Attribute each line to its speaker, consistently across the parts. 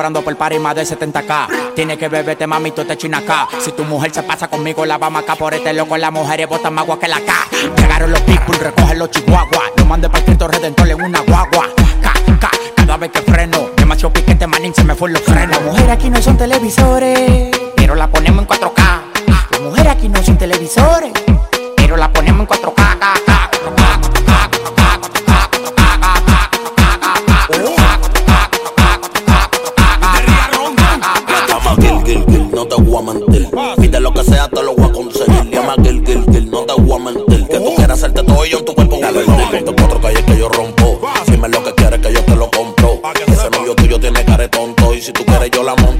Speaker 1: cobrando por party más de 70k. Tiene que beberte, mami, tú te acá. Si tu mujer se pasa conmigo, la vamos acá por este loco. Las mujeres botan más agua que la K. Llegaron los people, recogen los chihuahuas. Lo mandé para Cristo Redentor en una guagua. K, K, cada vez que freno. Demasiado piquete, manín, se me fue los frenos.
Speaker 2: Las mujeres aquí no son televisores,
Speaker 1: Pero la ponemos en 4K.
Speaker 2: las mujeres aquí no son televisores.
Speaker 1: Pero la ponemos en 4K.
Speaker 3: Te voy a mentir. Pide lo que sea, te lo voy a conseguir. Llama Gil, Gil, Gil, no te voy a mentir. Que tú quieras hacerte todo ello en tu cuerpo. Dale, dale, de cuatro calles que yo rompo. Dime lo que quieres que yo te lo compro. Ese novio tuyo tiene cara de tonto. Y si tú quieres, yo la monto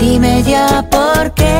Speaker 4: Dime ya por qué.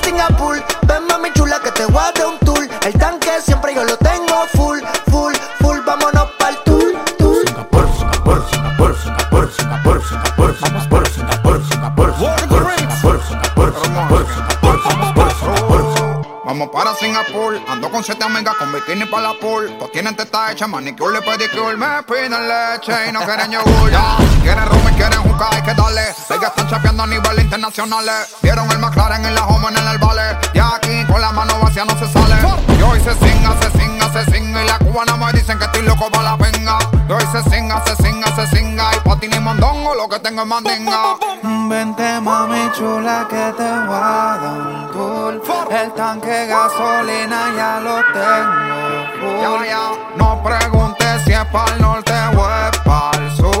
Speaker 5: con siete amigas con bikini para la pool. Pues tienen teta hecha, manicure y pedicure. Me piden leche y no quieren yogur. Ya, quieren rum y quieren juca, hay que darle. Ellas están chapeando a nivel internacional. Vieron el McLaren en la home en el vale. Y aquí con la mano vacía no se sale. Yo hoy se singa, se singa, se. Y la cubana me dicen que estoy loco para la venga. Yo hoy se singa, se singa, se. Lo que tengo es mandinga.
Speaker 6: Vente mami chula que te voy a dar un tour El tanque gasolina ya lo tengo full.
Speaker 5: No preguntes si es para el norte o es para el sur.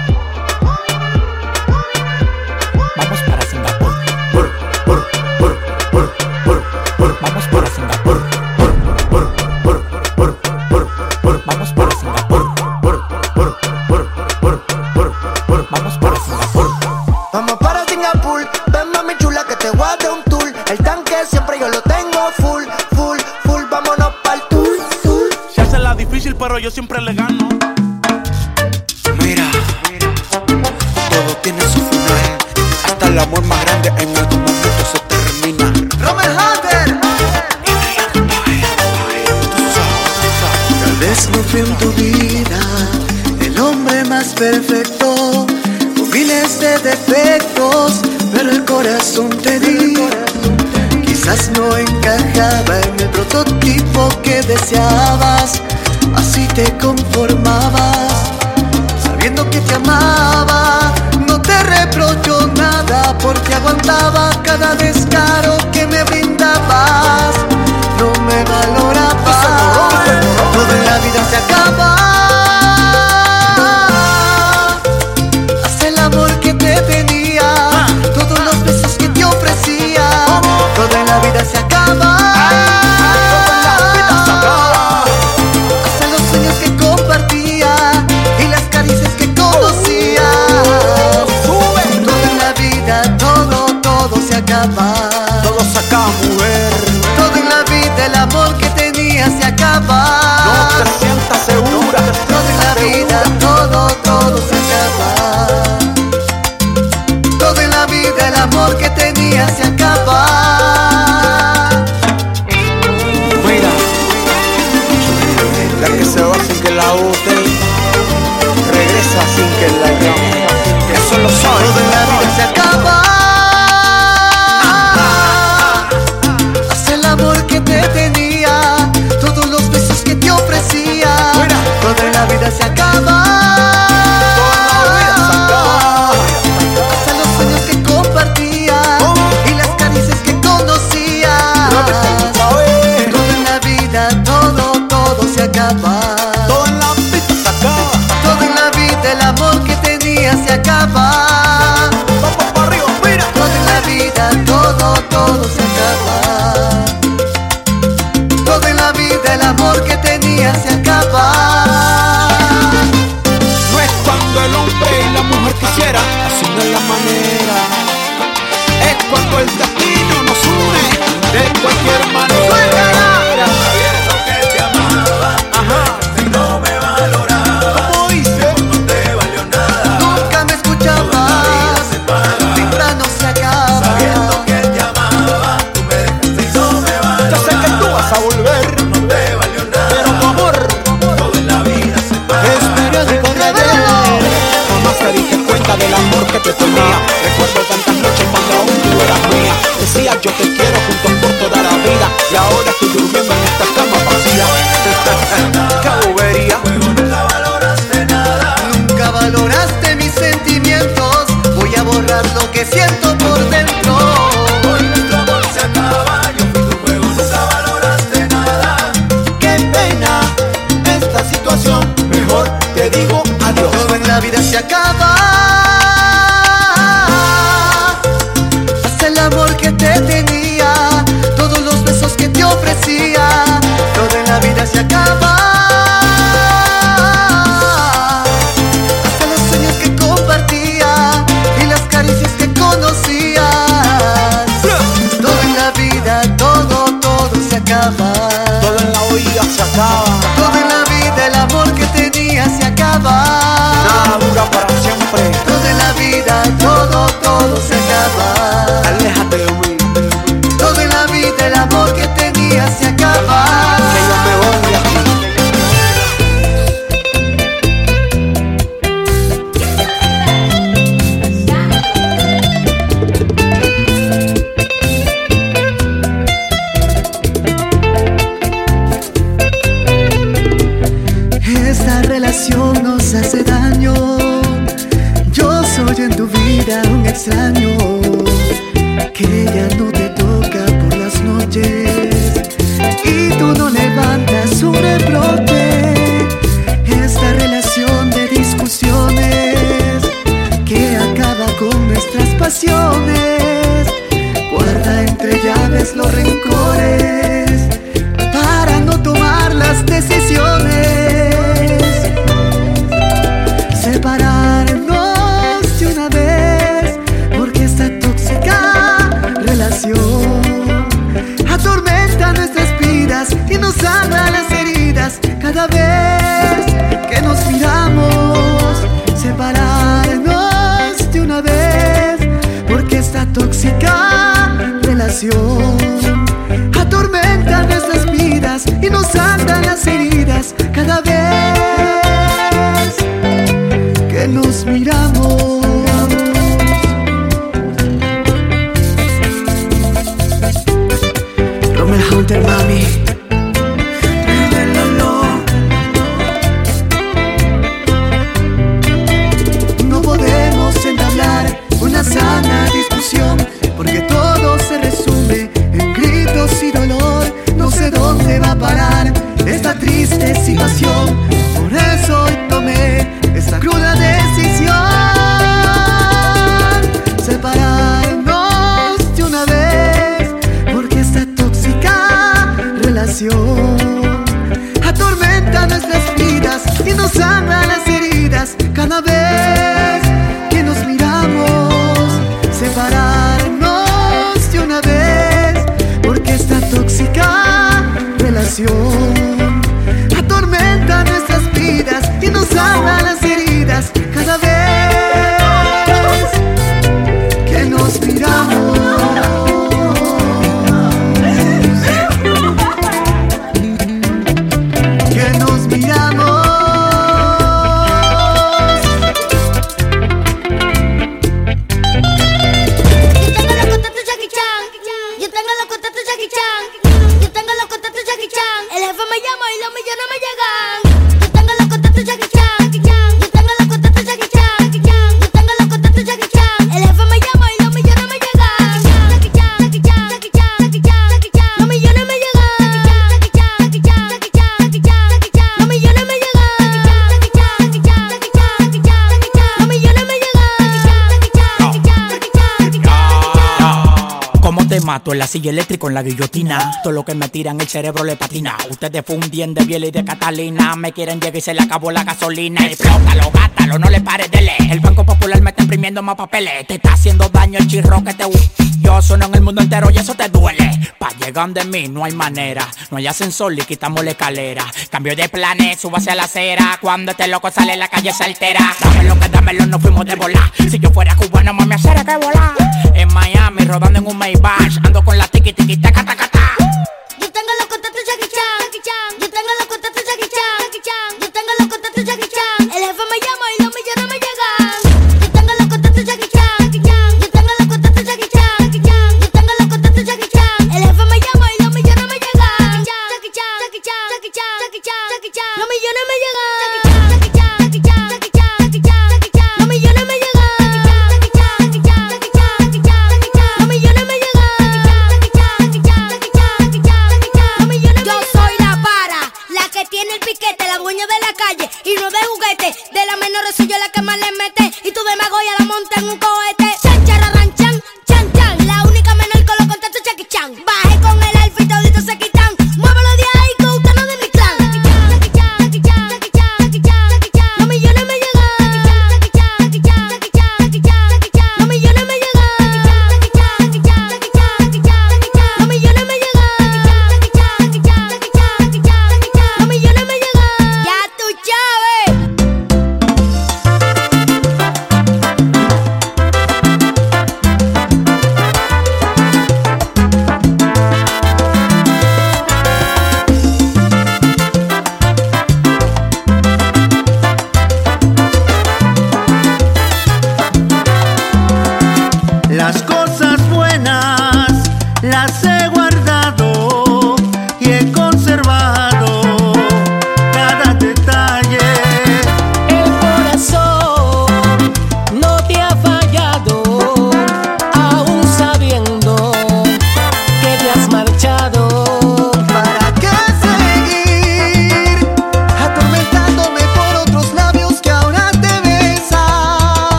Speaker 7: canción. Pasillo eléctrico en
Speaker 8: la
Speaker 1: guillotina. Todo lo que me tiran, el cerebro le patina. Ustedes fundían de biel y de Catalina. Me quieren llegar y se le acabó la gasolina. Explótalo, gátalo, no le pares de leer. El Banco Popular me está imprimiendo más papeles. Te está haciendo daño el chirro que te. Yo sueno en el mundo entero y eso te duele. Pa' llegar de mí no hay manera. No hay ascensor y quitamos la escalera. Cambio de planes, subo hacia la acera. Cuando este loco sale, la calle se altera. Dámelo que dámelo, no fuimos de volar. Si yo fuera cubano, mami, hacer que volar. En Miami, rodando en un Maybach. Ando con la tiki tiki taca taca.
Speaker 9: Yo tengo los contactos de Jackie Chan.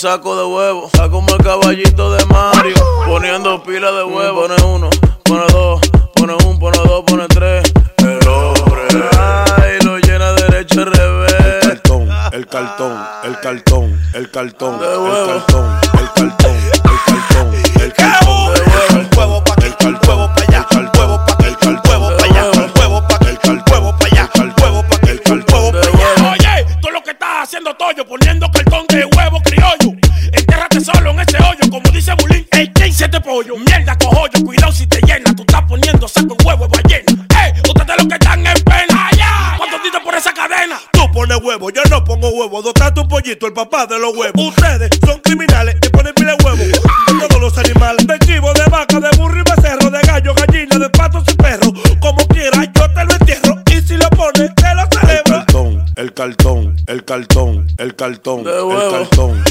Speaker 10: saco de Cristo, el
Speaker 11: papá de los huevos. Ustedes son criminales y ponen pile huevos. Todos los animales, de chivo, de vaca, de burro y becerro, de gallo, gallina, de patos y perros. Como quieras, yo te lo entierro. Y si lo pones, te lo celebro. El cartón, el cartón, el cartón, el cartón, el cartón.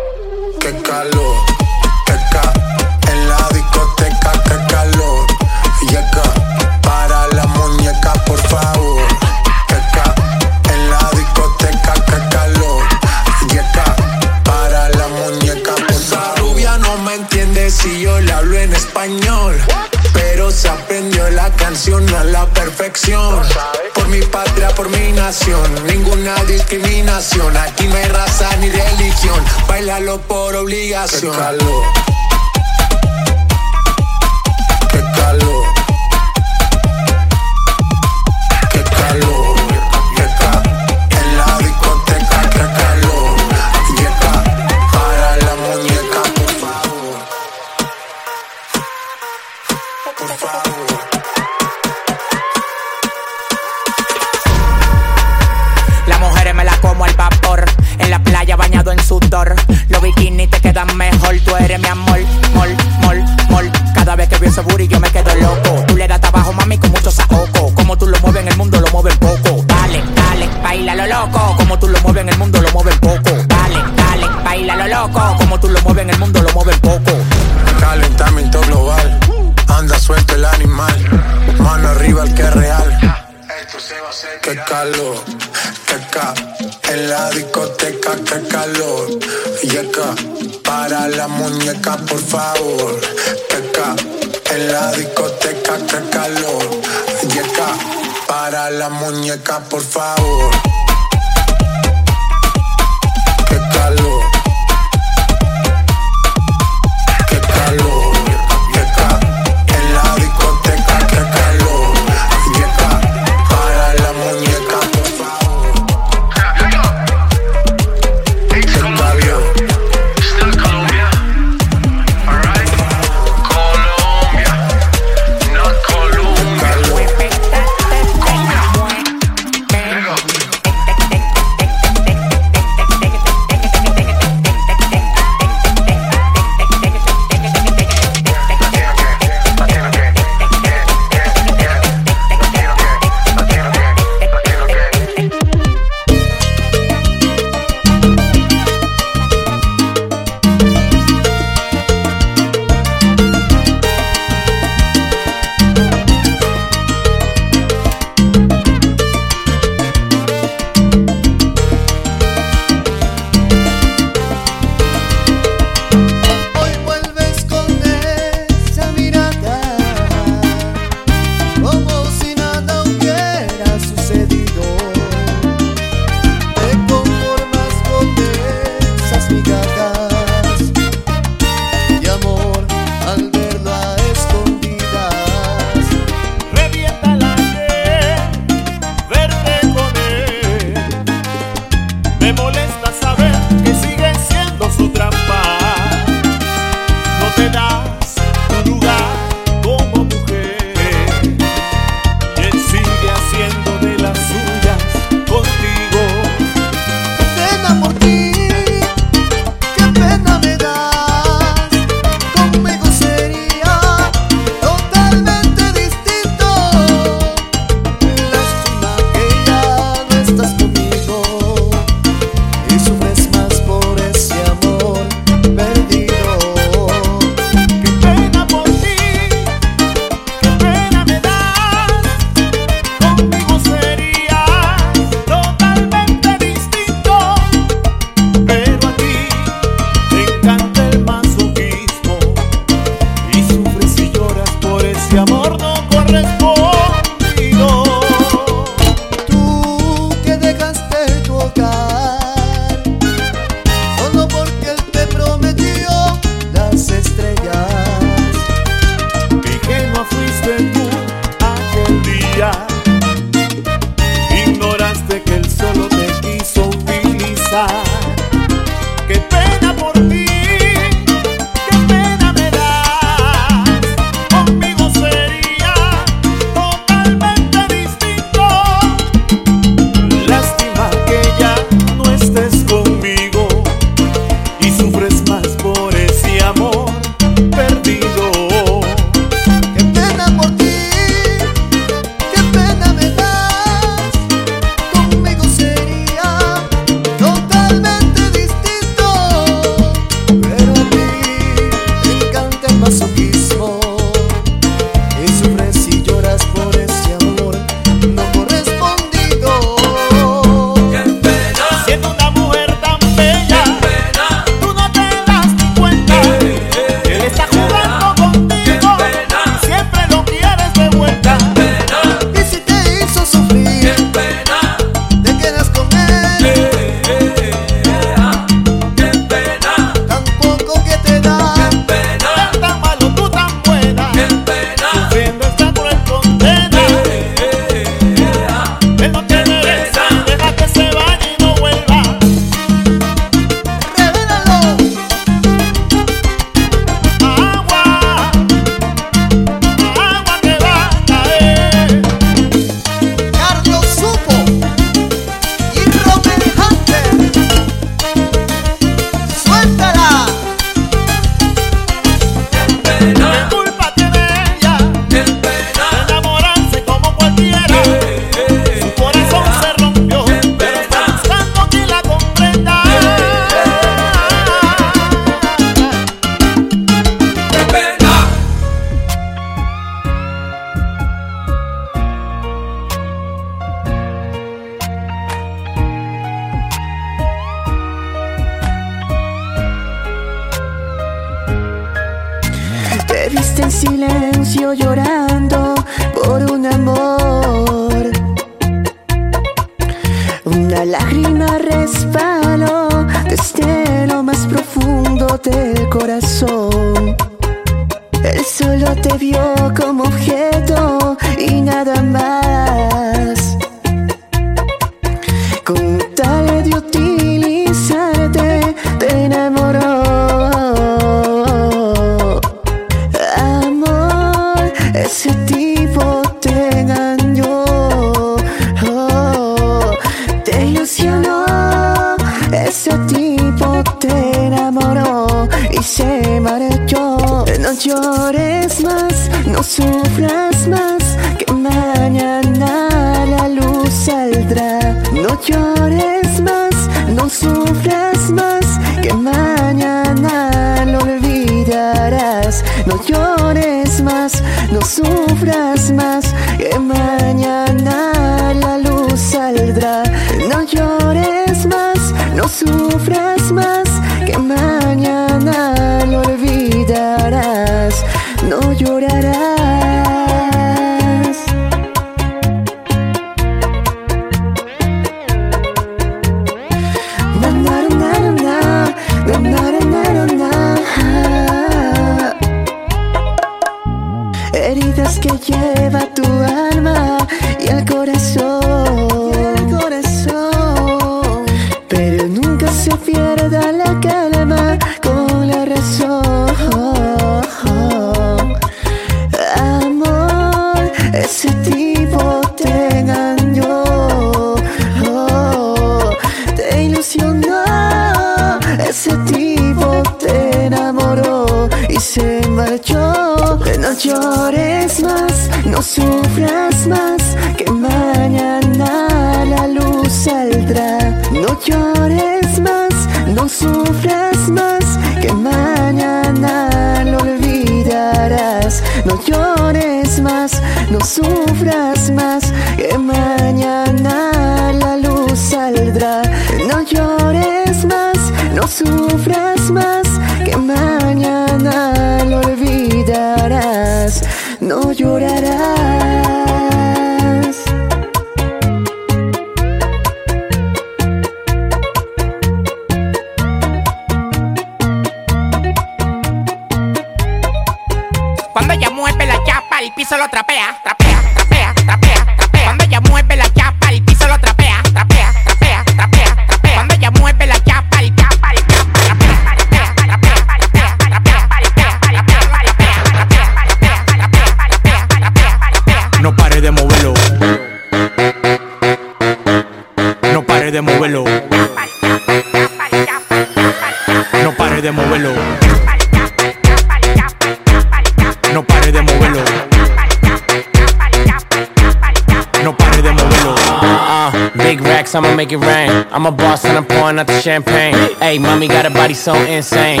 Speaker 12: Body so insane.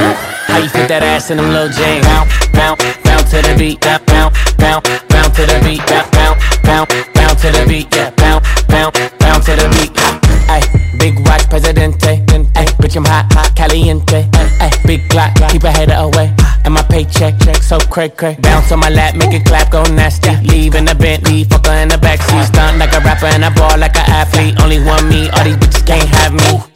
Speaker 12: How you fit that ass in them little jeans? Bounce, bounce, bounce to the beat. Bounce, bounce, bounce, bounce to the beat. Bounce, bounce, bounce, bounce to the beat. Yeah, bounce, bounce, bounce to the beat. Hey, big watch, presidente. Hey, bitch, I'm hot, hot, caliente. Hey, big clock, keep a hater away. And my paycheck, check so cray cray. Bounce on my lap, make it clap, go nasty. Leave in the Bentley, fucker in the backseat. Stunt like a rapper and I ball like an athlete. Only one me, all these bitches can't have me.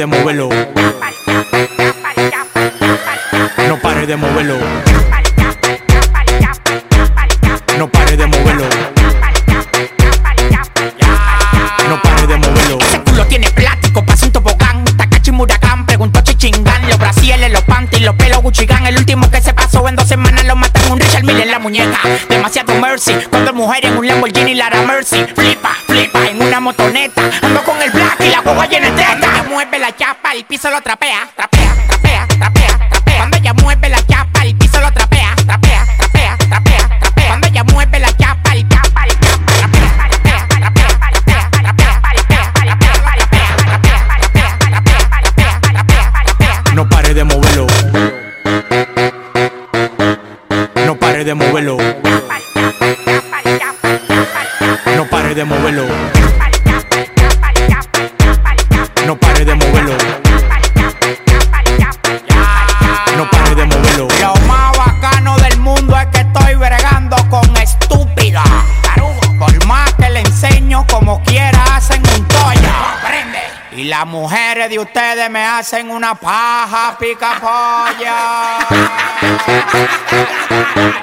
Speaker 1: de moverlo. No pare de moverlo. No pare de moverlo. No pare de moverlo. Ese culo tiene plástico, pasa un tobogán. Takachi Murakam, preguntó Chichingán. Los brasieles, los panties, los pelos Guccigan. El último que se pasó en dos semanas lo matan un Richard Mille en la muñeca. Demasiado mercy. Cuando mujer en un Lamborghini Lara Mercy. Flipa, flipa en una motoneta. Ando con el black y la guagua llena de chapa, el piso lo trapea. Trapea, me hacen una paja pica polla.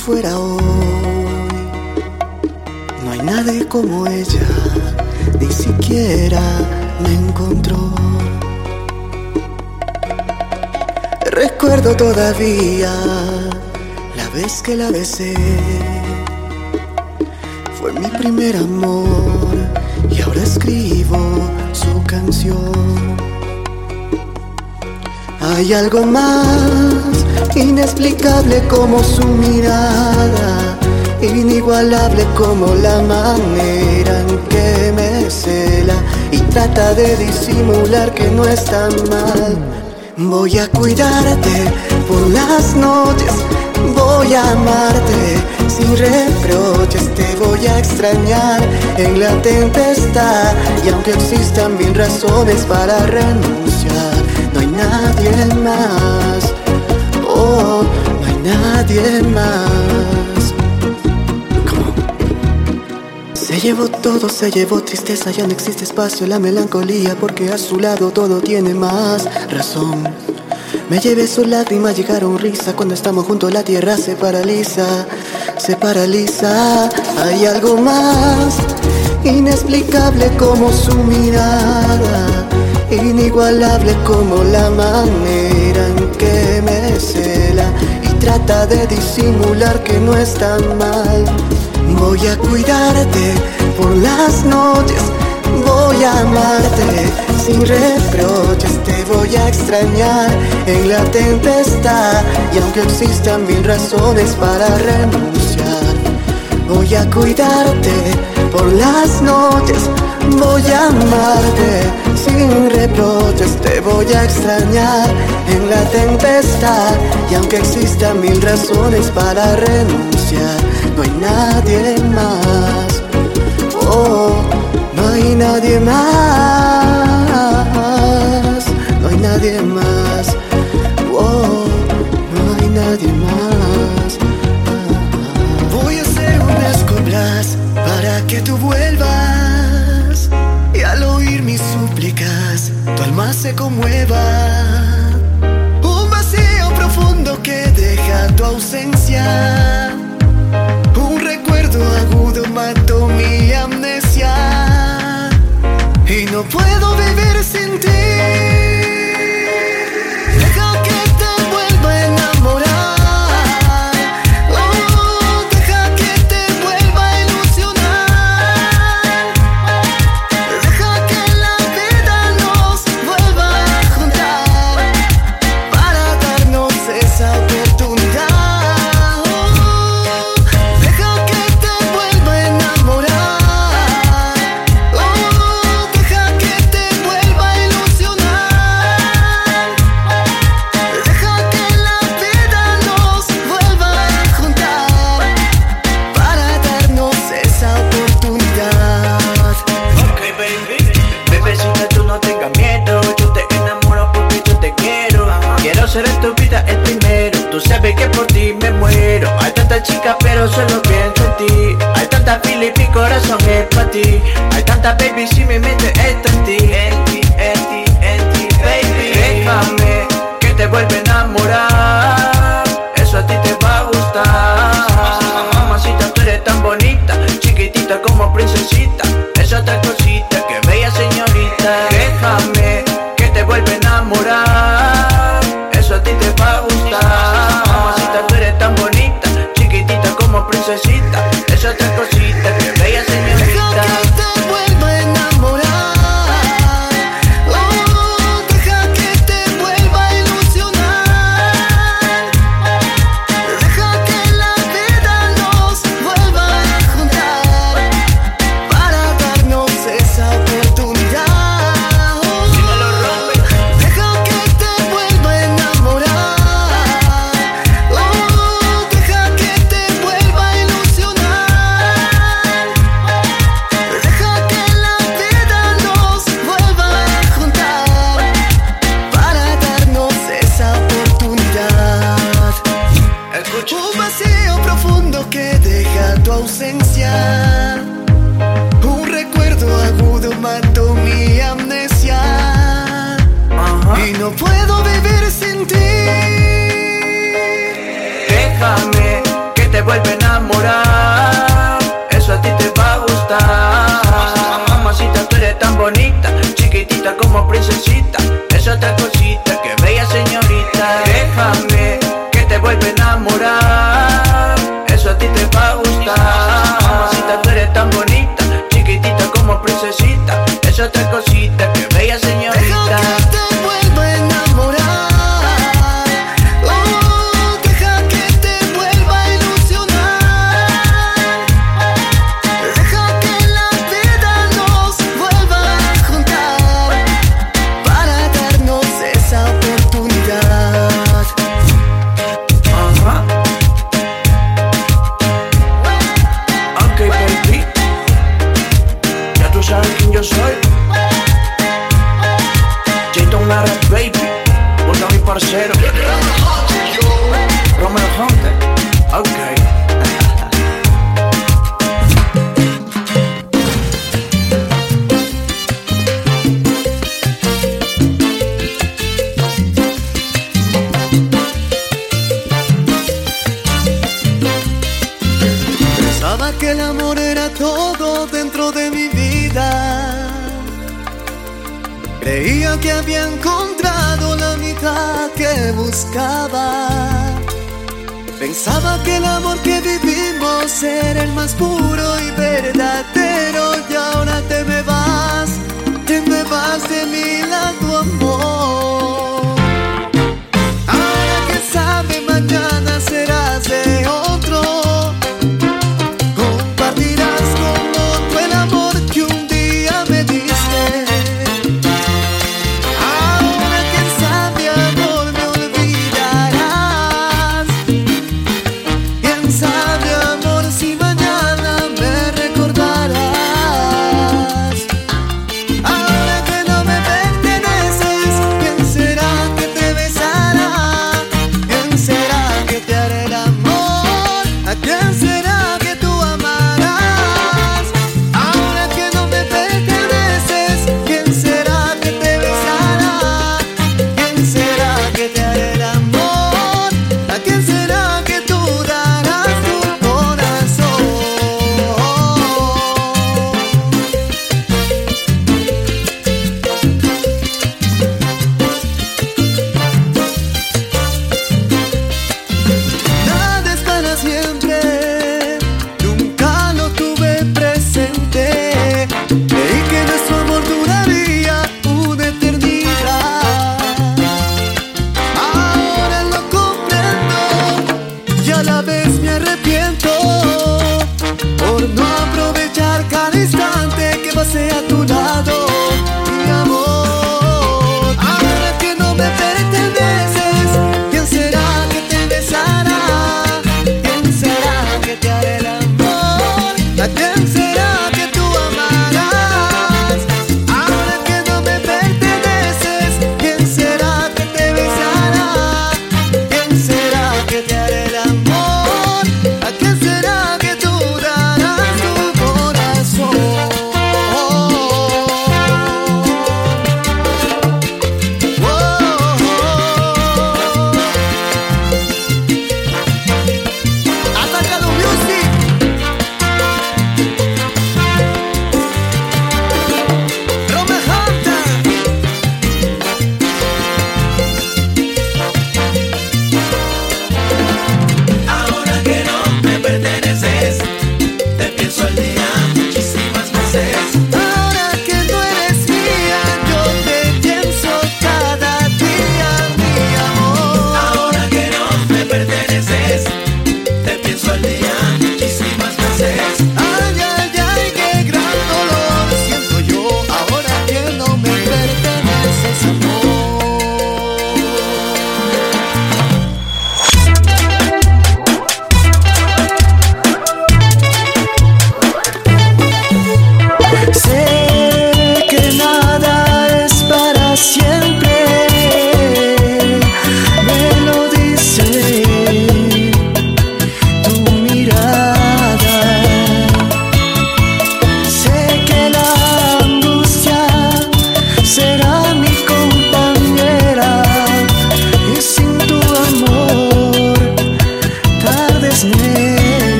Speaker 8: fuera hoy. No hay nadie como ella, ni siquiera me encontró. Recuerdo todavía la vez que la besé. Fue mi primer amor y ahora escribo su canción. Hay algo más inexplicable como su mirada, inigualable como la manera en que me cela y trata de disimular que no está mal. Voy a cuidarte por las noches, voy a amarte sin reproches, te voy a extrañar en la tempestad y aunque existan mil razones para renunciar, nadie más, oh, no hay nadie más. Se llevó todo, se llevó tristeza, ya no existe espacio, la melancolía, porque a su lado todo tiene más razón. Me llevé sus lágrimas, llegaron risa, cuando estamos juntos la tierra se paraliza, se paraliza. Hay algo más inexplicable como su mirada, inigualable como la manera en que me cela y trata de disimular que no es tan mal. Voy a cuidarte por las noches, voy a amarte sin reproches, te voy a extrañar en la tempestad y aunque existan mil razones para renunciar, voy a cuidarte por las noches, voy a amarte sin reproches, te voy a extrañar en la tempestad. Y aunque existan mil razones para renunciar, no hay nadie más, oh, no hay nadie más, no hay nadie más, oh, no hay nadie más. Voy a hacer unas coplas para que tú vuelvas alma se conmueva.
Speaker 2: Un vacío profundo que deja tu ausencia. Un recuerdo agudo mató mi amnesia. Y no puedo vivir sin ti.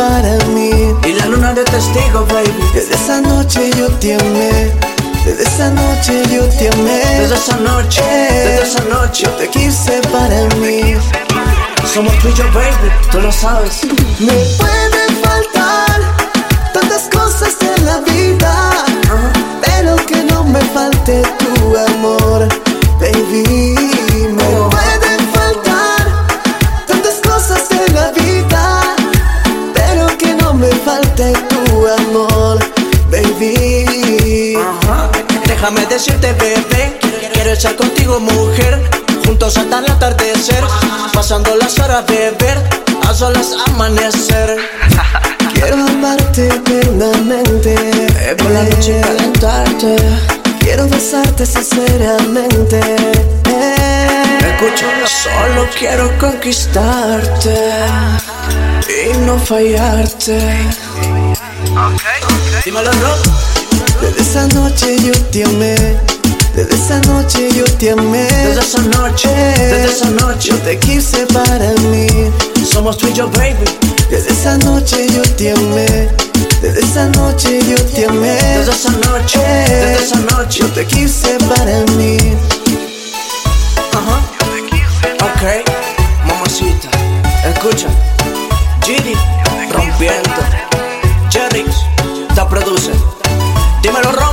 Speaker 2: Para
Speaker 8: mí.
Speaker 13: Y la luna de testigo, baby.
Speaker 8: Desde esa noche yo te amé. Desde esa noche yo te amé.
Speaker 13: Desde esa noche, desde esa noche.
Speaker 8: Yo te quise para mí.
Speaker 13: Somos tú y yo, baby, tú lo sabes.
Speaker 8: Me pueden faltar tantas cosas en la vida, pero que no me falte tu amor,
Speaker 13: a solas amanecer.
Speaker 8: Quiero amarte eternamente.
Speaker 13: Eh, por la noche calentarte.
Speaker 8: Quiero besarte sinceramente.
Speaker 13: Escucha, solo quiero conquistarte y no fallarte. Dímelo, Rob.
Speaker 8: Desde esa noche yo te amé. Desde esa noche yo te amé.
Speaker 13: Desde esa noche, desde esa noche.
Speaker 8: Yo te quise para mí.
Speaker 13: Somos tú y yo, baby.
Speaker 8: Desde esa noche yo te amé. Desde esa noche yo te amé.
Speaker 13: Desde esa noche, desde esa noche.
Speaker 8: Yo te quise para mí.
Speaker 13: Ajá. Ok, mamacita, escucha. Gidi, rompiendo. Jerry, te produce. Dímelo, Rommel.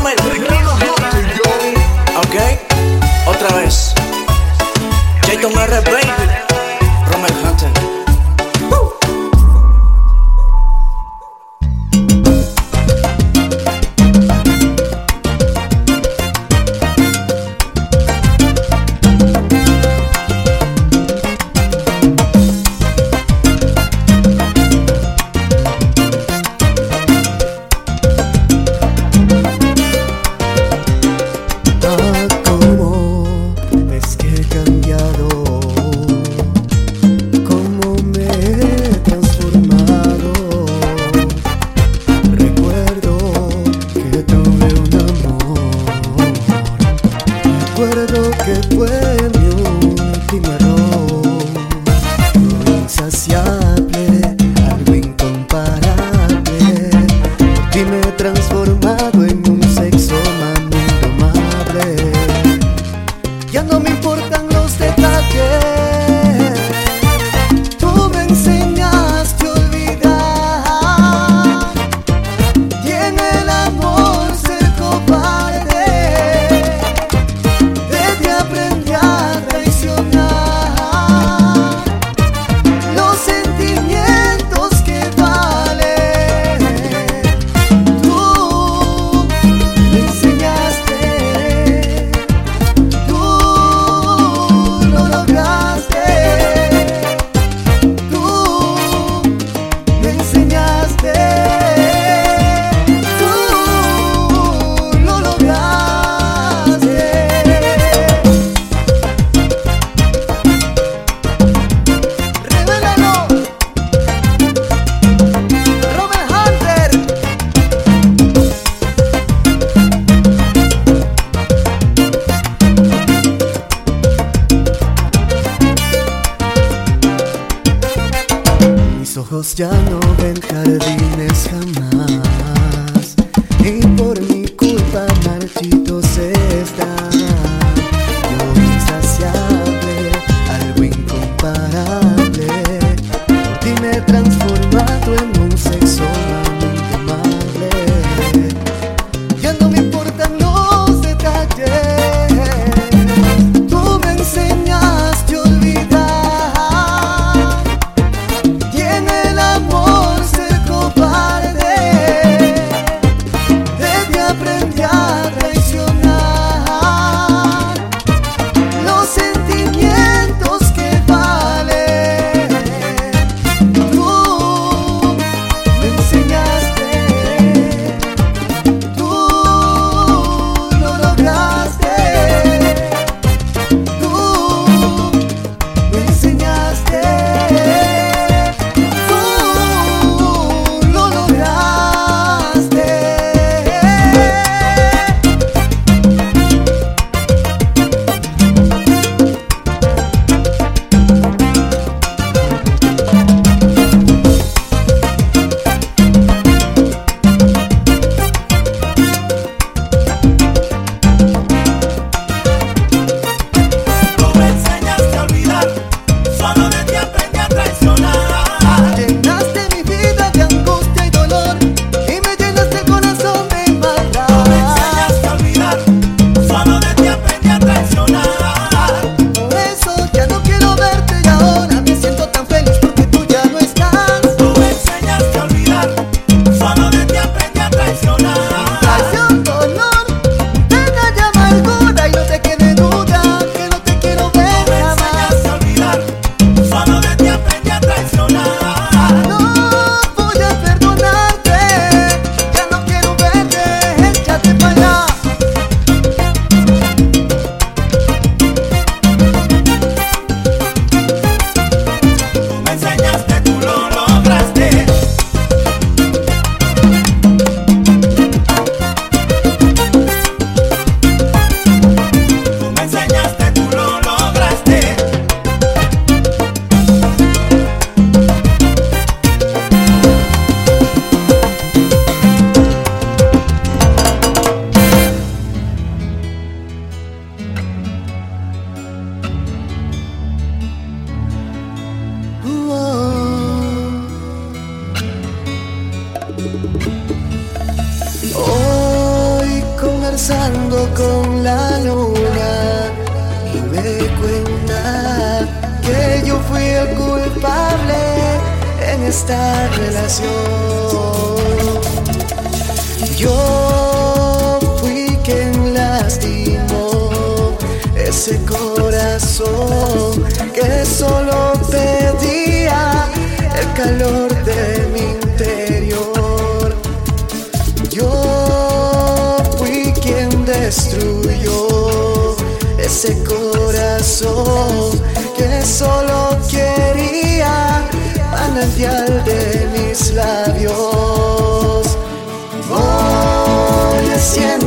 Speaker 8: Con la luna y me cuenta que yo fui el culpable en esta relación. Yo fui quien lastimó ese corazón que solo pedía el calor de destruyó ese corazón que solo quería manantial de mis labios. Voy haciéndome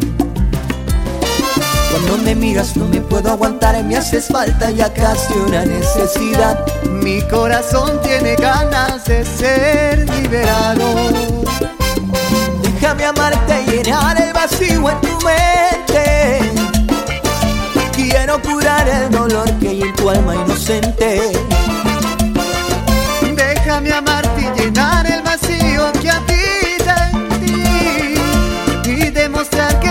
Speaker 14: Me miras no me puedo aguantar, me haces falta ya casi una necesidad.
Speaker 8: Mi corazón tiene ganas de ser liberado.
Speaker 14: Déjame amarte y llenar el vacío en tu mente. Quiero curar el dolor que hay en tu alma inocente.
Speaker 8: Déjame amarte y llenar el vacío que en ti y demostrar que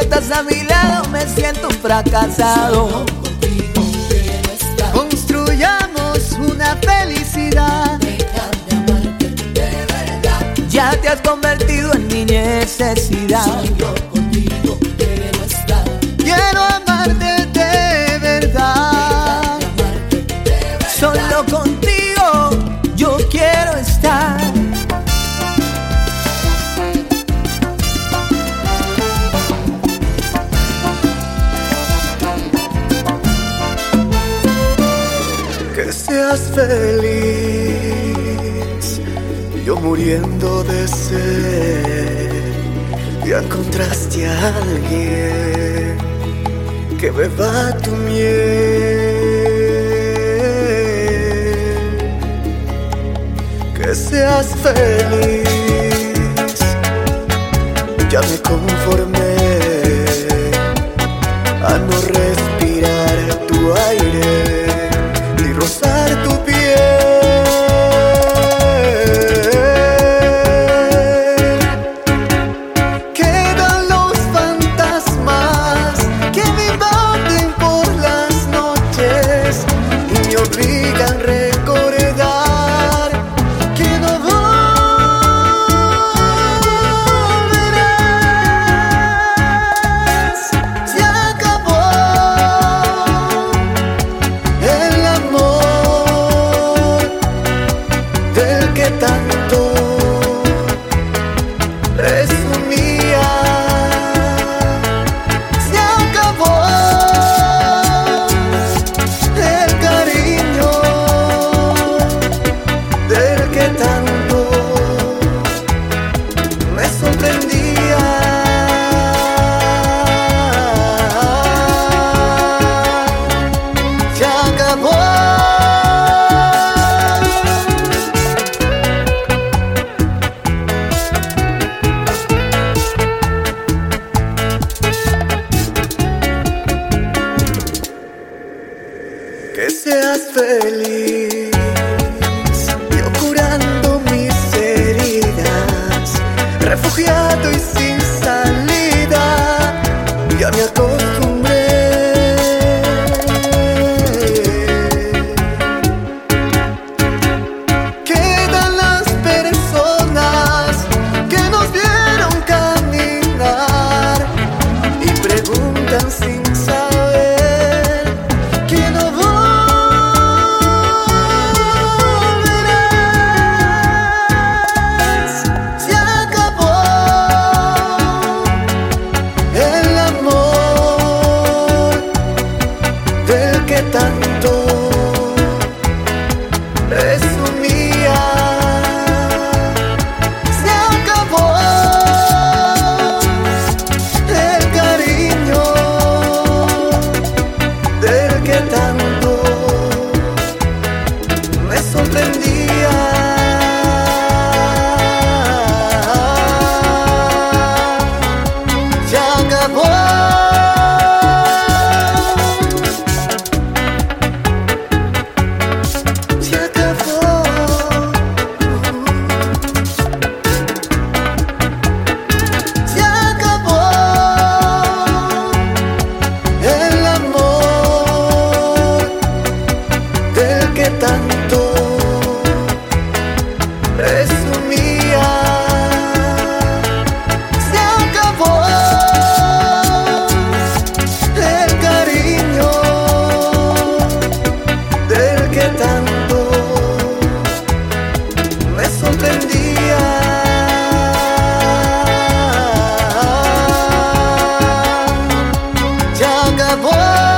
Speaker 15: estás a mi lado me siento fracasado. Construyamos una felicidad. Ya te has convertido en mi necesidad.
Speaker 8: feliz, yo muriendo de sed. Ya encontraste a alguien que beba tu miel. Que seas feliz, ya me conformo voz.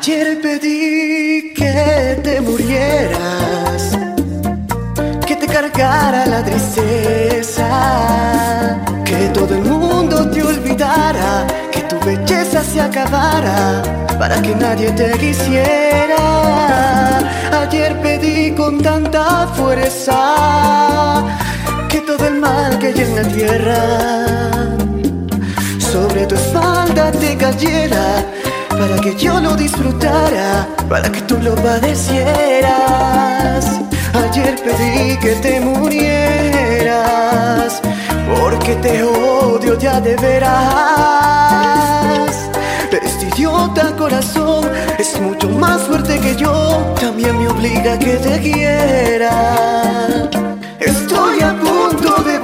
Speaker 8: Ayer pedí que te murieras, que te cargara la tristeza, que todo el mundo te olvidara, que tu belleza se acabara, para que nadie te quisiera. Ayer pedí con tanta fuerza que todo el mal que hay en la tierra sobre tu espalda te cayera para que yo lo disfrutara, para que tú lo padecieras. Ayer pedí que te murieras, porque te odio ya de veras. Este idiota corazón es mucho más fuerte que yo, también me obliga a que te quiera.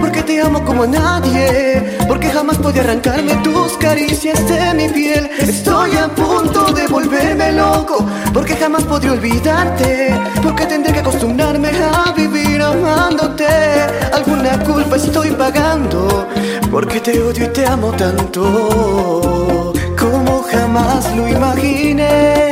Speaker 8: porque te amo como nadie, porque jamás podía arrancarme tus caricias de mi piel. Estoy a punto de volverme loco porque jamás podría olvidarte, porque tendré que acostumbrarme a vivir amándote. Alguna culpa estoy pagando porque te odio y te amo tanto como jamás lo imaginé.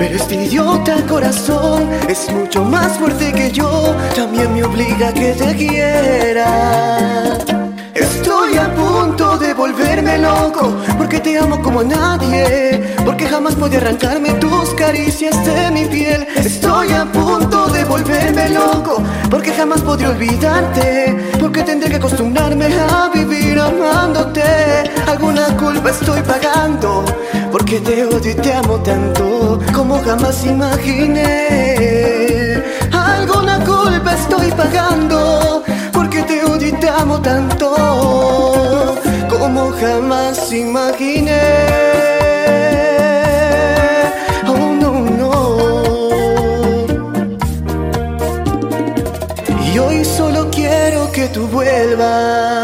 Speaker 8: Pero este idiota corazón es mucho más fuerte que yo, también me obliga a que te quiera. Estoy a punto de volverme loco porque te amo como nadie, porque jamás podía arrancarme tus caricias de mi piel. Estoy a punto de volverme loco porque jamás podría olvidarte, porque tendré que acostumbrarme a vivir amándote. Alguna culpa estoy pagando porque te odio y te amo tanto como jamás imaginé. Alguna culpa estoy pagando porque te odio y te amo tanto como jamás imaginé. Tú vuelvas.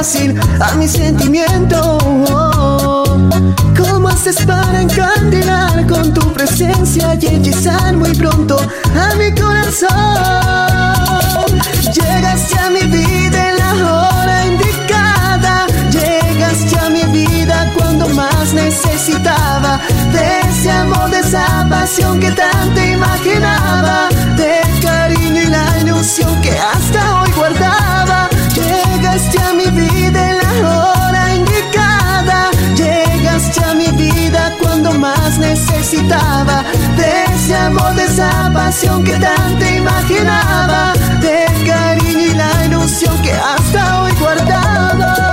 Speaker 8: Fácil a mi sentimiento? ¿Cómo haces para encandilar con tu presencia y hechizar muy pronto a mi corazón? Llegaste a mi vida en la hora indicada, llegaste a mi vida cuando más necesitaba de ese amor, de esa pasión que tanto imaginaba, del cariño y la ilusión que hasta hoy guardaba. Cuando más necesitaba de ese
Speaker 2: amor, de esa pasión que tanto imaginaba, del cariño y la ilusión que hasta hoy guardaba.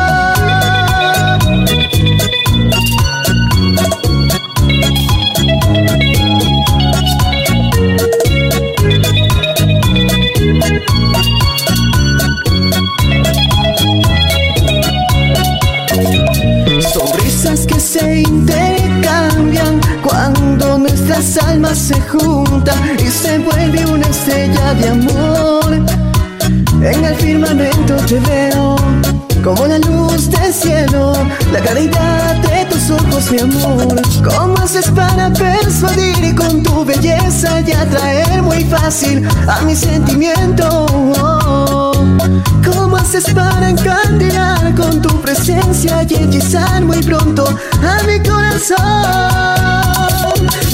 Speaker 2: Nuestras almas se juntan y se vuelve una estrella de amor. En el firmamento te veo como la luz del cielo, la claridad de tus ojos, mi amor. ¿Cómo haces para persuadir con tu belleza y atraer muy fácil a mi sentimiento? ¿Cómo haces para encandilar con tu presencia y hechizar muy pronto a mi corazón?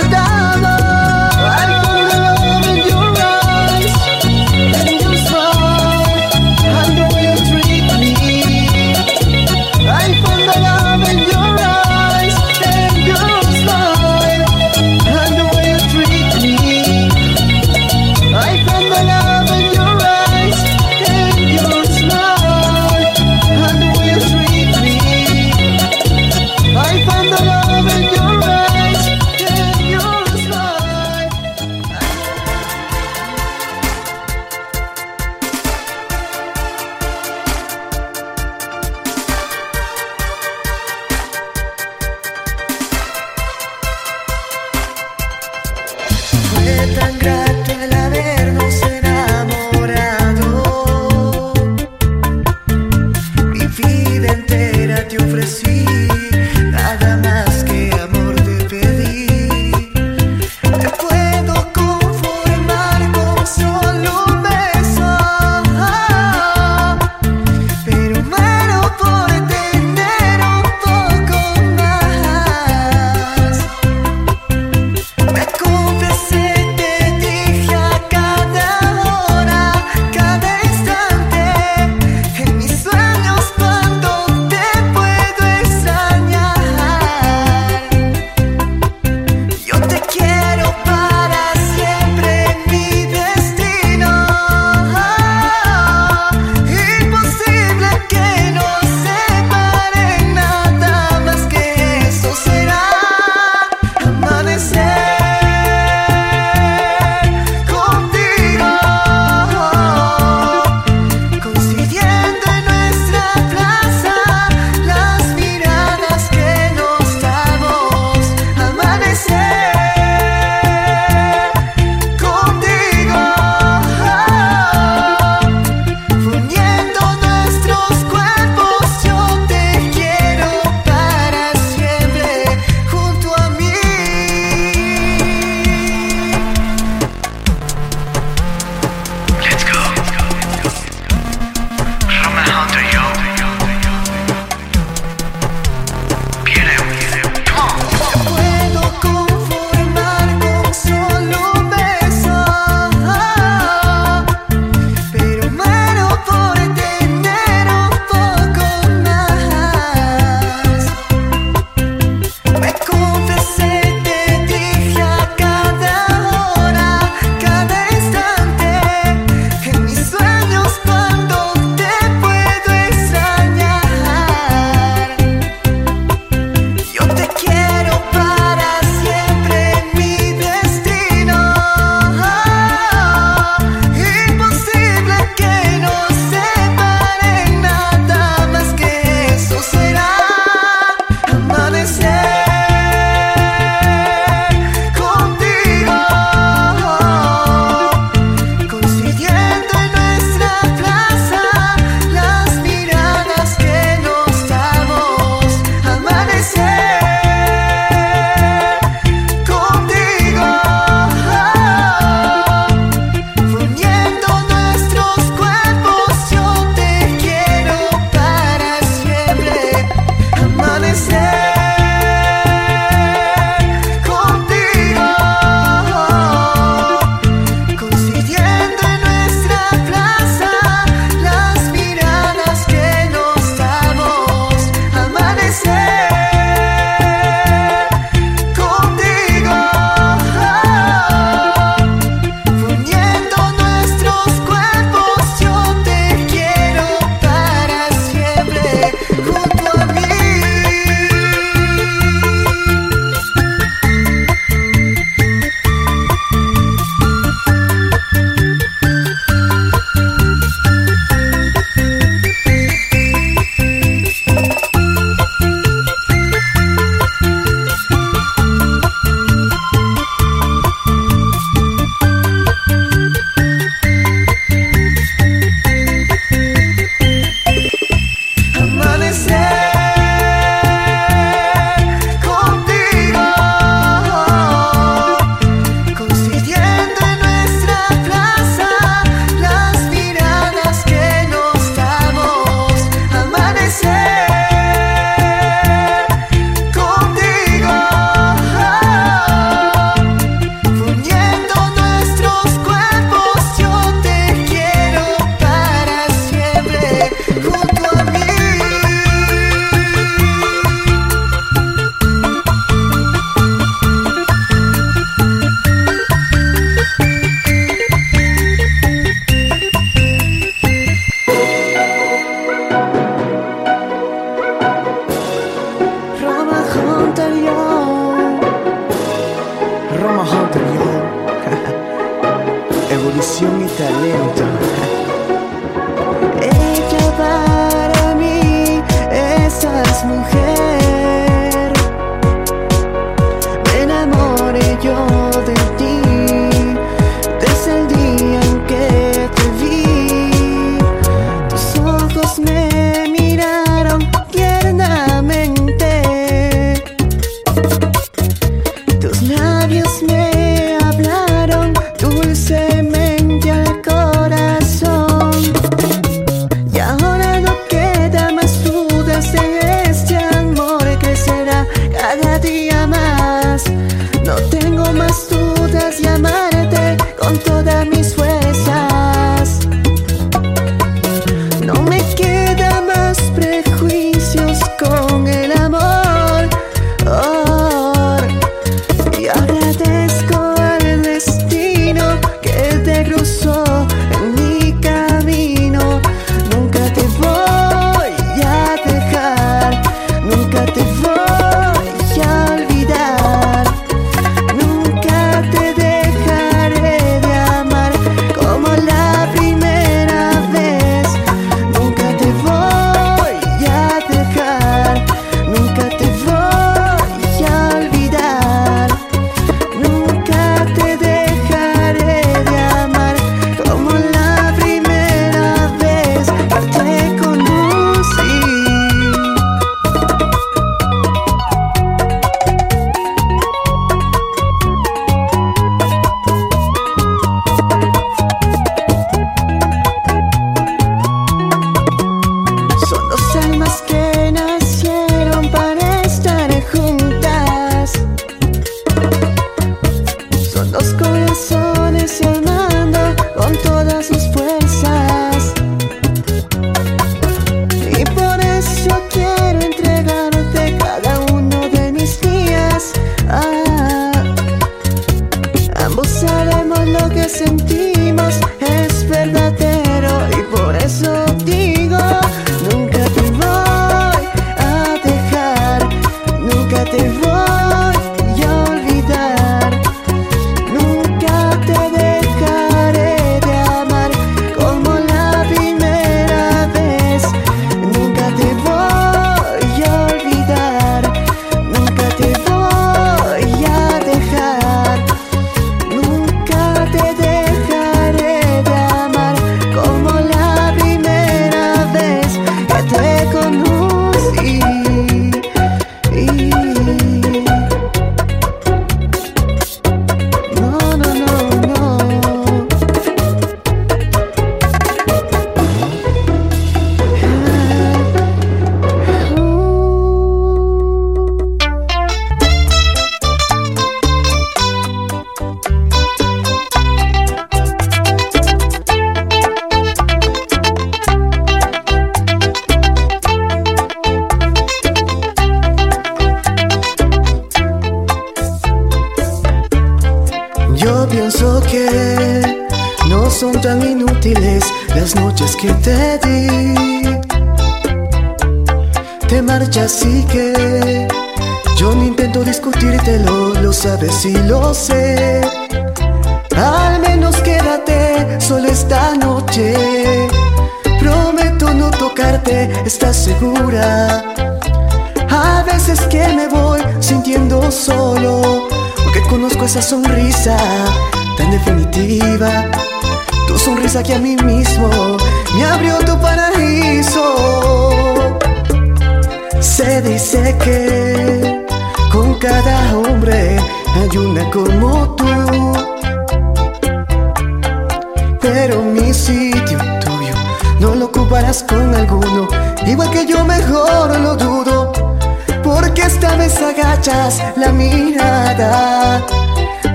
Speaker 2: hasta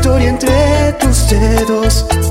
Speaker 8: historia entre tus dedos.